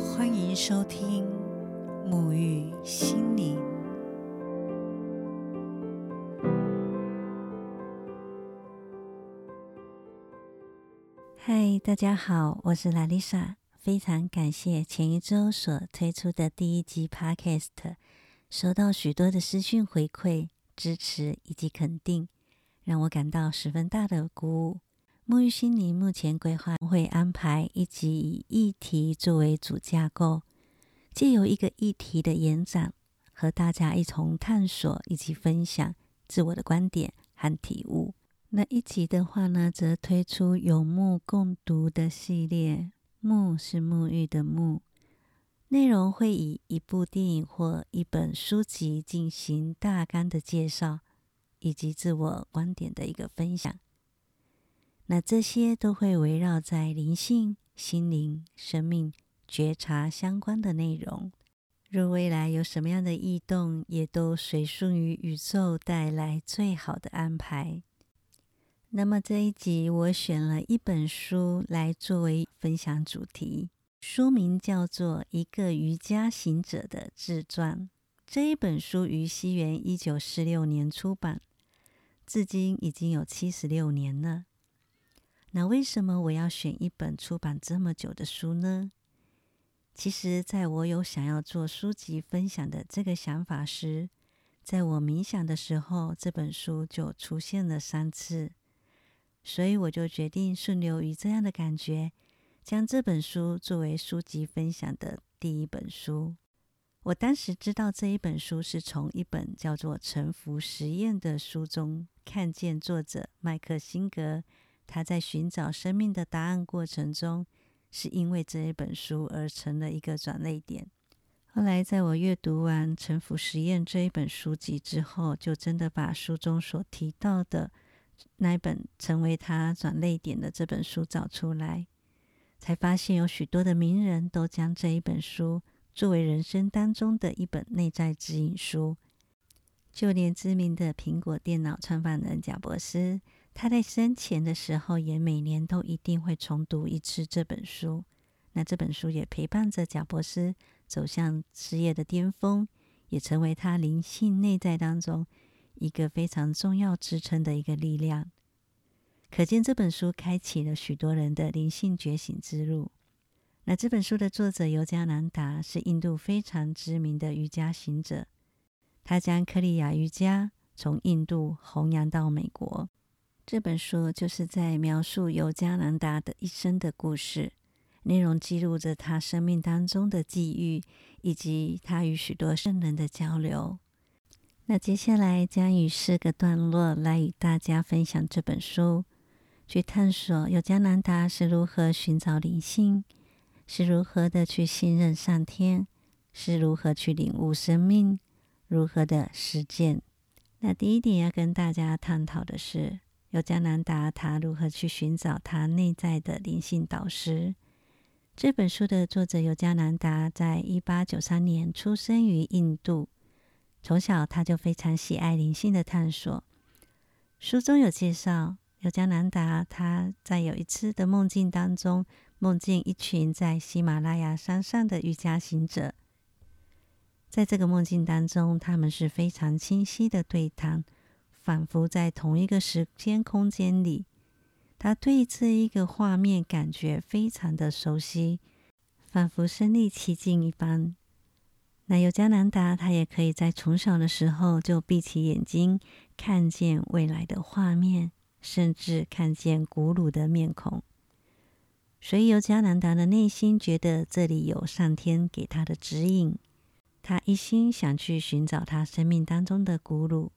欢迎收听沐浴心灵。嗨，大家好，我是拉丽莎，非常感谢前一周所推出的第一集 Podcast，收到许多的私讯回馈、支持以及肯定，让我感到十分大的鼓舞。沐浴心灵目前规划会安排一集以议题作为主架构，借由一个议题的延展，和大家一同探索以及分享自我的观点和体悟。那一集的话呢，则推出有目共读的系列，目是沐浴的目，内容会以一部电影或一本书籍进行大纲的介绍，以及自我观点的一个分享。那这些都会围绕在灵性、心灵、生命、觉察相关的内容。若未来有什么样的异动，也都随顺于宇宙带来最好的安排。那么这一集我选了一本书来作为分享主题，书名叫做《一个瑜伽行者的自传》。这一本书于西元一九四六年出版，至今已经有七十六年了。那为什么我要选一本出版这么久的书呢？其实，在我有想要做书籍分享的这个想法时，在我冥想的时候，这本书就出现了三次，所以我就决定顺流于这样的感觉，将这本书作为书籍分享的第一本书。我当时知道这一本书是从一本叫做《沉浮实验》的书中看见作者麦克辛格。他在寻找生命的答案过程中，是因为这一本书而成了一个转泪点。后来，在我阅读完《沉浮实验》这一本书籍之后，就真的把书中所提到的那一本成为他转泪点的这本书找出来，才发现有许多的名人都将这一本书作为人生当中的一本内在指引书，就连知名的苹果电脑创办人贾伯斯。他在生前的时候，也每年都一定会重读一次这本书。那这本书也陪伴着贾伯斯走向事业的巅峰，也成为他灵性内在当中一个非常重要支撑的一个力量。可见这本书开启了许多人的灵性觉醒之路。那这本书的作者尤加南达是印度非常知名的瑜伽行者，他将克里亚瑜伽从印度弘扬到美国。这本书就是在描述尤加南达的一生的故事，内容记录着他生命当中的际遇，以及他与许多圣人的交流。那接下来将以四个段落来与大家分享这本书，去探索尤加南达是如何寻找灵性，是如何的去信任上天，是如何去领悟生命，如何的实践。那第一点要跟大家探讨的是。尤加南达他如何去寻找他内在的灵性导师？这本书的作者尤加南达在一八九三年出生于印度，从小他就非常喜爱灵性的探索。书中有介绍，尤加南达他在有一次的梦境当中，梦见一群在喜马拉雅山上的瑜伽行者，在这个梦境当中，他们是非常清晰的对谈。仿佛在同一个时间空间里，他对这一个画面感觉非常的熟悉，仿佛身临其境一般。那尤加南达他也可以在从小的时候就闭起眼睛，看见未来的画面，甚至看见古鲁的面孔。所以尤加南达的内心觉得这里有上天给他的指引，他一心想去寻找他生命当中的古鲁。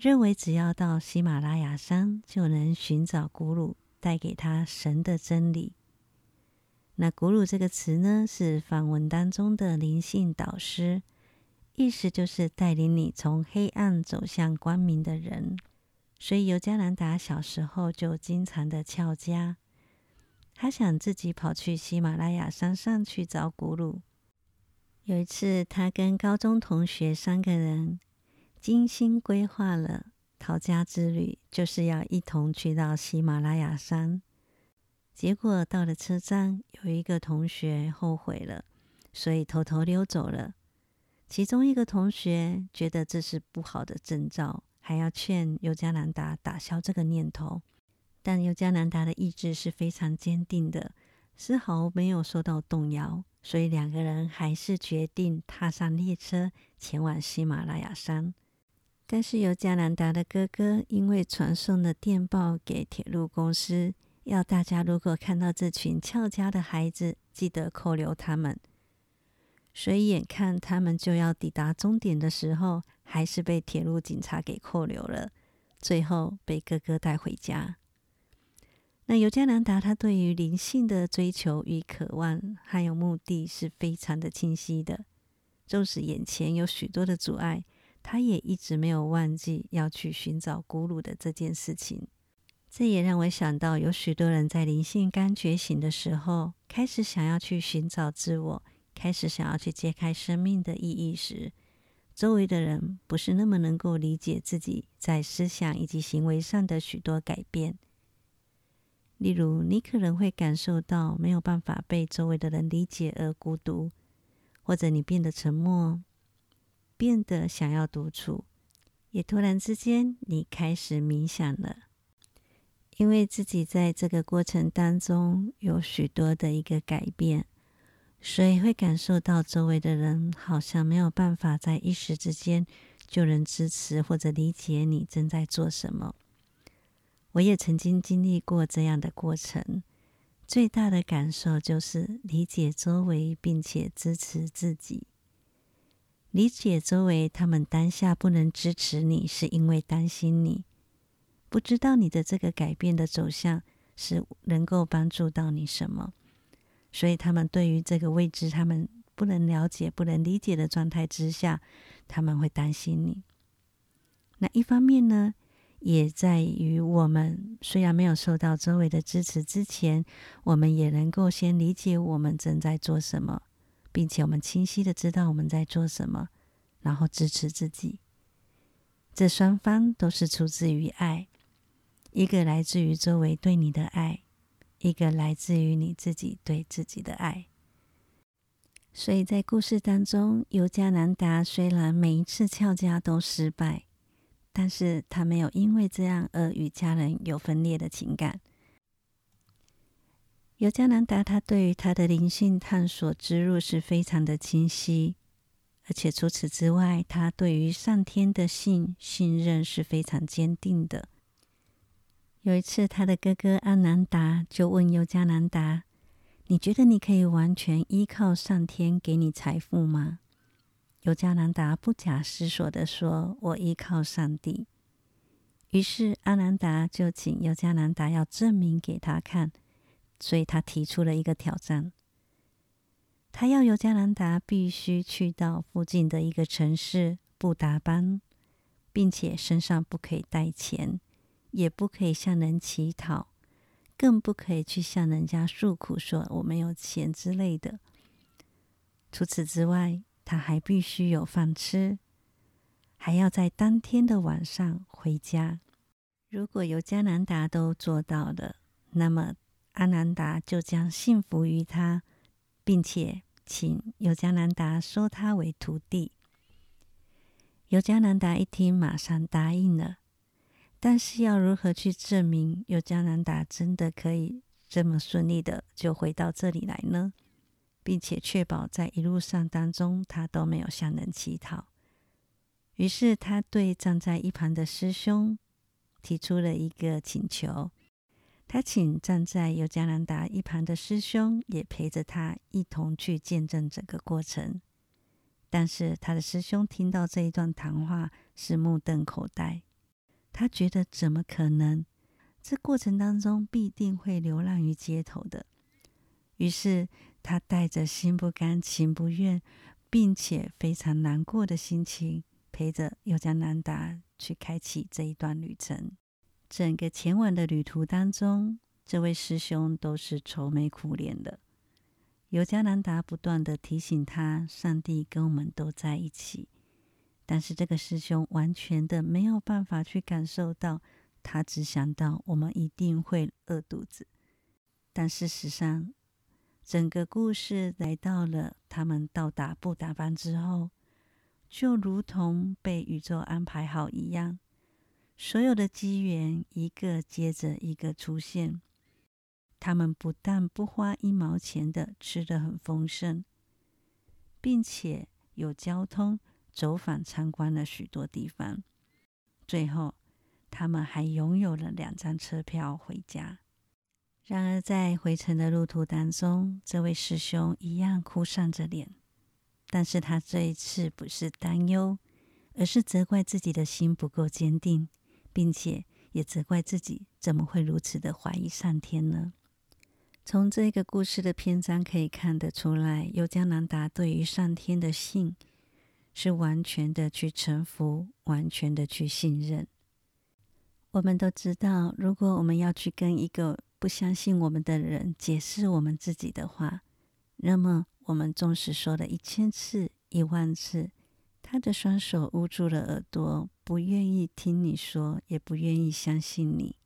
认为只要到喜马拉雅山，就能寻找古鲁带给他神的真理。那“古鲁”这个词呢，是梵文当中的灵性导师，意思就是带领你从黑暗走向光明的人。所以尤加南达小时候就经常的翘家，他想自己跑去喜马拉雅山上去找古鲁。有一次，他跟高中同学三个人。精心规划了逃家之旅，就是要一同去到喜马拉雅山。结果到了车站，有一个同学后悔了，所以偷偷溜走了。其中一个同学觉得这是不好的征兆，还要劝尤加南达打消这个念头。但尤加南达的意志是非常坚定的，丝毫没有受到动摇，所以两个人还是决定踏上列车前往喜马拉雅山。但是尤加南达的哥哥因为传送了电报给铁路公司，要大家如果看到这群俏家的孩子，记得扣留他们。所以眼看他们就要抵达终点的时候，还是被铁路警察给扣留了，最后被哥哥带回家。那尤加南达他对于灵性的追求与渴望，还有目的是非常的清晰的。纵使眼前有许多的阻碍，他也一直没有忘记要去寻找咕噜的这件事情。这也让我想到，有许多人在灵性刚觉醒的时候，开始想要去寻找自我，开始想要去揭开生命的意义时，周围的人不是那么能够理解自己在思想以及行为上的许多改变。例如，你可能会感受到没有办法被周围的人理解而孤独，或者你变得沉默，变得想要独处，也突然之间你开始冥想了，因为自己在这个过程当中有许多的一个改变，所以会感受到周围的人好像没有办法在一时之间就能支持或者理解你正在做什么。我也曾经经历过这样的过程，最大的感受就是理解周围，并且支持自己。理解周围，他们当下不能支持你，是因为担心你，不知道你的这个改变的走向是能够帮助到你什么，所以他们对于这个未知，他们不能了解、不能理解的状态之下，他们会担心你。那一方面呢？也在于我们虽然没有受到周围的支持之前，我们也能够先理解我们正在做什么，并且我们清晰的知道我们在做什么，然后支持自己。这双方都是出自于爱，一个来自于周围对你的爱，一个来自于你自己对自己的爱。所以在故事当中，尤加南达虽然每一次翘家都失败。但是他没有因为这样而与家人有分裂的情感。尤加南达他对于他的灵性探索之路是非常的清晰，而且除此之外，他对于上天的信信任是非常坚定的。有一次，他的哥哥阿南达就问尤加南达：“你觉得你可以完全依靠上天给你财富吗？”尤加南达不假思索的说：“我依靠上帝。”于是阿南达就请尤加南达要证明给他看，所以他提出了一个挑战。他要尤加南达必须去到附近的一个城市布达班，并且身上不可以带钱，也不可以向人乞讨，更不可以去向人家诉苦说我没有钱之类的。除此之外，他还必须有饭吃，还要在当天的晚上回家。如果尤加南达都做到了，那么阿南达就将信服于他，并且请尤加南达收他为徒弟。尤加南达一听，马上答应了。但是要如何去证明尤加南达真的可以这么顺利的就回到这里来呢？并且确保在一路上当中，他都没有向人乞讨。于是，他对站在一旁的师兄提出了一个请求：他请站在尤加兰达一旁的师兄也陪着他一同去见证整个过程。但是，他的师兄听到这一段谈话是目瞪口呆，他觉得怎么可能？这过程当中必定会流浪于街头的。于是。他带着心不甘情不愿，并且非常难过的心情，陪着尤加南达去开启这一段旅程。整个前往的旅途当中，这位师兄都是愁眉苦脸的。尤加南达不断的提醒他，上帝跟我们都在一起。但是这个师兄完全的没有办法去感受到，他只想到我们一定会饿肚子。但事实上，整个故事来到了他们到达布达班之后，就如同被宇宙安排好一样，所有的机缘一个接着一个出现。他们不但不花一毛钱的吃得很丰盛，并且有交通走访参观了许多地方。最后，他们还拥有了两张车票回家。然而，在回程的路途当中，这位师兄一样哭丧着脸，但是他这一次不是担忧，而是责怪自己的心不够坚定，并且也责怪自己怎么会如此的怀疑上天呢？从这个故事的篇章可以看得出来，尤加南达对于上天的信是完全的去臣服，完全的去信任。我们都知道，如果我们要去跟一个不相信我们的人解释我们自己的话，那么我们纵使说了一千次、一万次，他的双手捂住了耳朵，不愿意听你说，也不愿意相信你，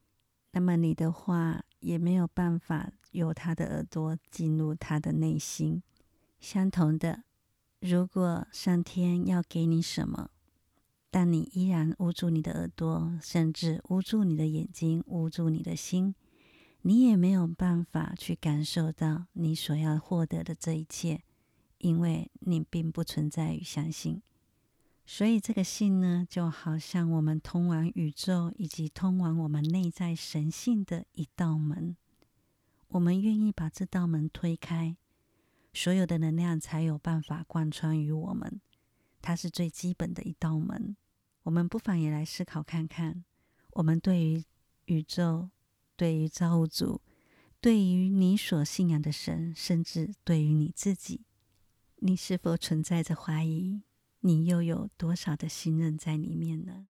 那么你的话也没有办法。由他的耳朵进入他的内心。相同的，如果上天要给你什么，但你依然捂住你的耳朵，甚至捂住你的眼睛，捂住你的心，你也没有办法去感受到你所要获得的这一切，因为你并不存在于相信。所以，这个信呢，就好像我们通往宇宙以及通往我们内在神性的一道门。我们愿意把这道门推开，所有的能量才有办法贯穿于我们。它是最基本的一道门。我们不妨也来思考看看：我们对于宇宙、对于造物主、对于你所信仰的神，甚至对于你自己，你是否存在着怀疑？你又有多少的信任在里面呢？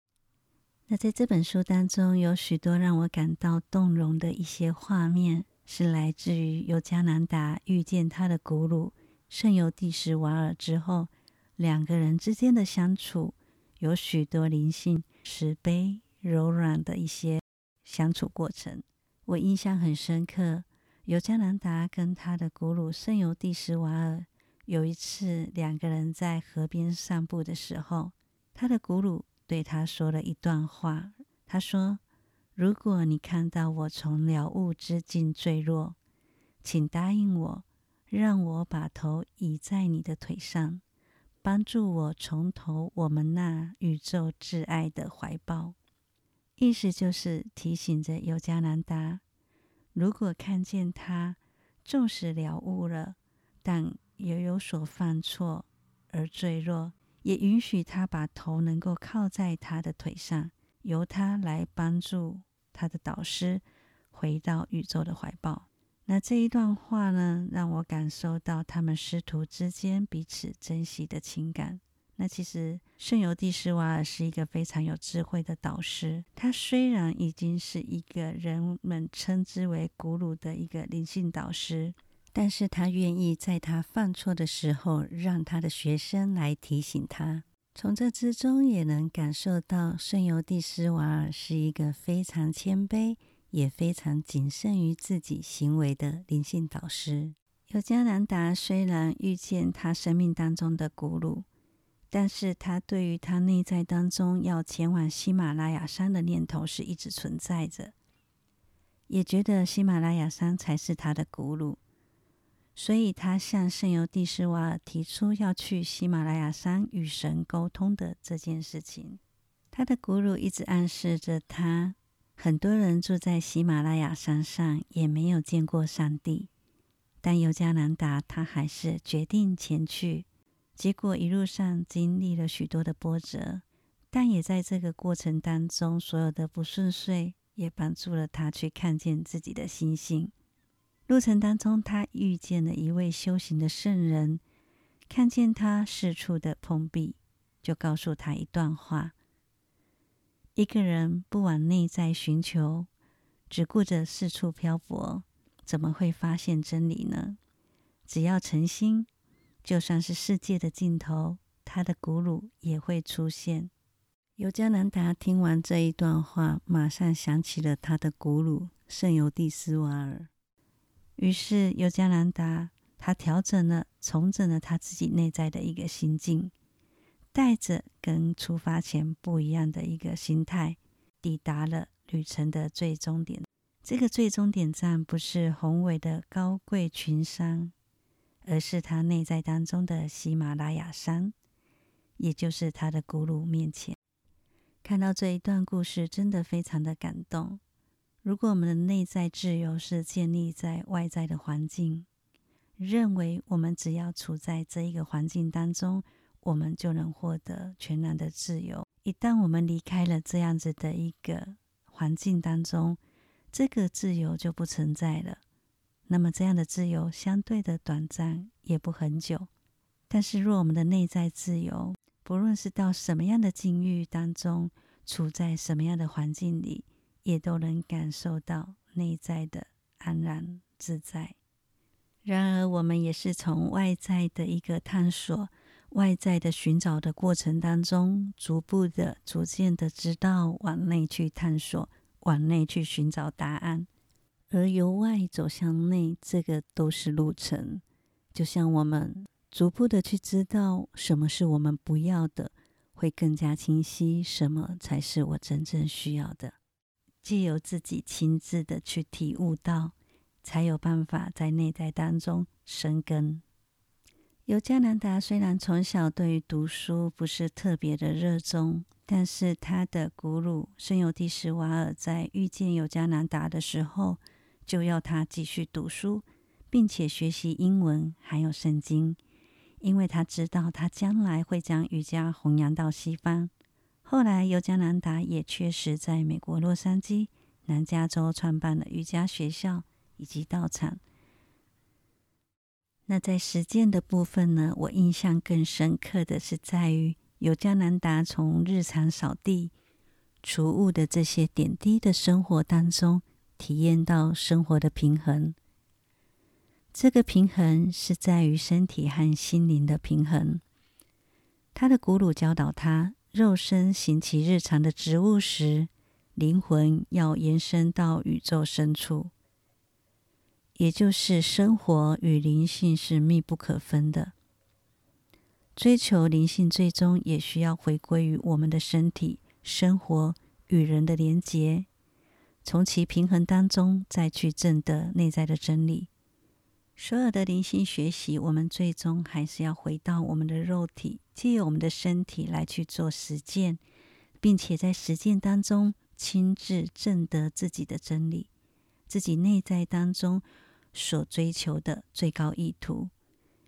那在这本书当中，有许多让我感到动容的一些画面。是来自于由加南达遇见他的古鲁圣尤蒂什瓦尔之后，两个人之间的相处有许多灵性、慈悲、柔软的一些相处过程。我印象很深刻，由加南达跟他的古鲁圣尤蒂什瓦尔有一次两个人在河边散步的时候，他的古鲁对他说了一段话，他说。如果你看到我从了悟之境坠落，请答应我，让我把头倚在你的腿上，帮助我重投我们那宇宙挚爱的怀抱。意思就是提醒着尤加南达，如果看见他纵使了悟了，但也有所犯错而坠落，也允许他把头能够靠在他的腿上，由他来帮助。他的导师回到宇宙的怀抱。那这一段话呢，让我感受到他们师徒之间彼此珍惜的情感。那其实圣尤蒂斯瓦尔是一个非常有智慧的导师。他虽然已经是一个人们称之为古鲁的一个灵性导师，但是他愿意在他犯错的时候，让他的学生来提醒他。从这之中也能感受到，圣尤蒂斯瓦尔是一个非常谦卑，也非常谨慎于自己行为的灵性导师。尤加南达虽然遇见他生命当中的古鲁，但是他对于他内在当中要前往喜马拉雅山的念头是一直存在着，也觉得喜马拉雅山才是他的古鲁。所以，他向圣尤蒂斯瓦尔提出要去喜马拉雅山与神沟通的这件事情。他的古鲁一直暗示着他，很多人住在喜马拉雅山上也没有见过上帝，但尤加南达他还是决定前去。结果一路上经历了许多的波折，但也在这个过程当中，所有的不顺遂也帮助了他去看见自己的心性。路程当中，他遇见了一位修行的圣人，看见他四处的碰壁，就告诉他一段话：一个人不往内在寻求，只顾着四处漂泊，怎么会发现真理呢？只要诚心，就算是世界的尽头，他的古鲁也会出现。尤加南达听完这一段话，马上想起了他的古鲁圣尤蒂斯瓦尔。于是尤加兰达他调整了、重整了他自己内在的一个心境，带着跟出发前不一样的一个心态，抵达了旅程的最终点。这个最终点站不是宏伟的高贵群山，而是他内在当中的喜马拉雅山，也就是他的古鲁面前。看到这一段故事，真的非常的感动。如果我们的内在自由是建立在外在的环境，认为我们只要处在这一个环境当中，我们就能获得全然的自由。一旦我们离开了这样子的一个环境当中，这个自由就不存在了。那么这样的自由相对的短暂，也不很久。但是若我们的内在自由，不论是到什么样的境遇当中，处在什么样的环境里，也都能感受到内在的安然自在。然而，我们也是从外在的一个探索、外在的寻找的过程当中，逐步的、逐渐的知道往内去探索、往内去寻找答案。而由外走向内，这个都是路程。就像我们逐步的去知道什么是我们不要的，会更加清晰什么才是我真正需要的。既有自己亲自的去体悟到，才有办法在内在当中生根。尤加南达虽然从小对于读书不是特别的热衷，但是他的古鲁圣尤蒂什瓦尔在遇见尤加南达的时候，就要他继续读书，并且学习英文还有圣经，因为他知道他将来会将瑜伽弘扬到西方。后来，尤加南达也确实在美国洛杉矶、南加州创办了瑜伽学校以及道场。那在实践的部分呢？我印象更深刻的是，在于尤加南达从日常扫地、除物的这些点滴的生活当中，体验到生活的平衡。这个平衡是在于身体和心灵的平衡。他的古鲁教导他。肉身行其日常的职务时，灵魂要延伸到宇宙深处，也就是生活与灵性是密不可分的。追求灵性，最终也需要回归于我们的身体、生活与人的连结，从其平衡当中再去证得内在的真理。所有的灵性学习，我们最终还是要回到我们的肉体，借由我们的身体来去做实践，并且在实践当中亲自证得自己的真理，自己内在当中所追求的最高意图。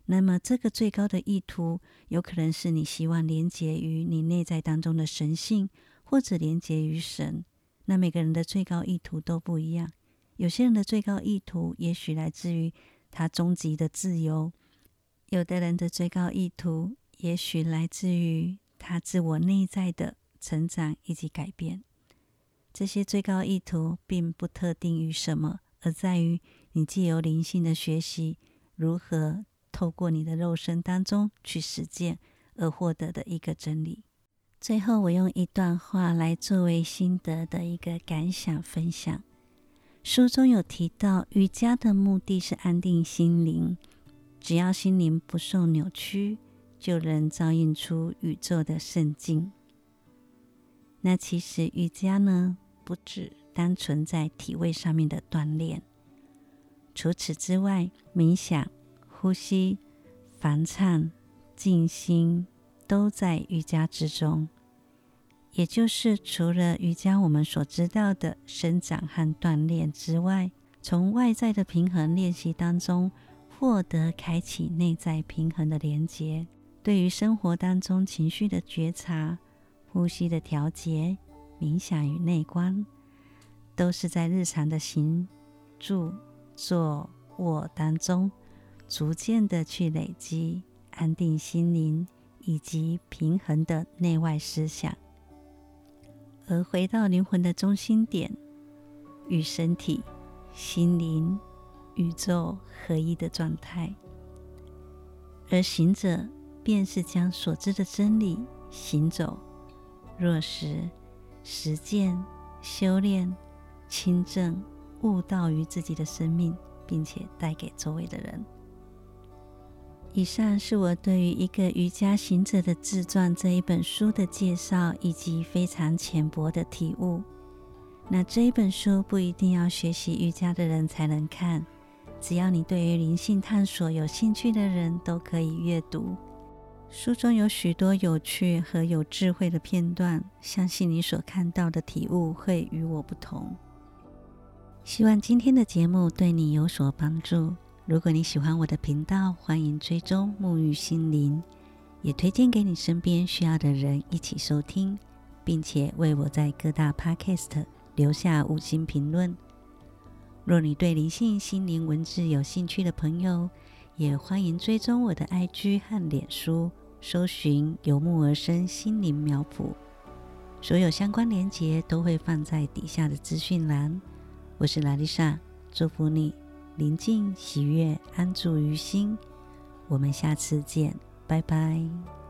那么，这个最高的意图，有可能是你希望连接于你内在当中的神性，或者连接于神。那每个人的最高意图都不一样，有些人的最高意图也许来自于。他终极的自由，有的人的最高意图，也许来自于他自我内在的成长以及改变。这些最高意图并不特定于什么，而在于你既有灵性的学习，如何透过你的肉身当中去实践而获得的一个真理。最后，我用一段话来作为心得的一个感想分享。书中有提到，瑜伽的目的是安定心灵。只要心灵不受扭曲，就能照映出宇宙的圣境。那其实瑜伽呢，不止单纯在体位上面的锻炼，除此之外，冥想、呼吸、梵唱、静心，都在瑜伽之中。也就是除了瑜伽我们所知道的生长和锻炼之外，从外在的平衡练习当中获得开启内在平衡的连接，对于生活当中情绪的觉察、呼吸的调节、冥想与内观，都是在日常的行、住、坐、卧当中逐渐的去累积安定心灵以及平衡的内外思想。而回到灵魂的中心点，与身体、心灵、宇宙合一的状态。而行者便是将所知的真理行走、落实、实践、修炼、亲证、悟道于自己的生命，并且带给周围的人。以上是我对于一个瑜伽行者的自传这一本书的介绍，以及非常浅薄的体悟。那这一本书不一定要学习瑜伽的人才能看，只要你对于灵性探索有兴趣的人都可以阅读。书中有许多有趣和有智慧的片段，相信你所看到的体悟会与我不同。希望今天的节目对你有所帮助。如果你喜欢我的频道，欢迎追踪沐浴心灵，也推荐给你身边需要的人一起收听，并且为我在各大 Podcast 留下五星评论。若你对灵性心灵文字有兴趣的朋友，也欢迎追踪我的 IG 和脸书，搜寻“由木而生心灵苗圃”，所有相关链接都会放在底下的资讯栏。我是拉丽莎，祝福你。宁静、喜悦、安住于心。我们下次见，拜拜。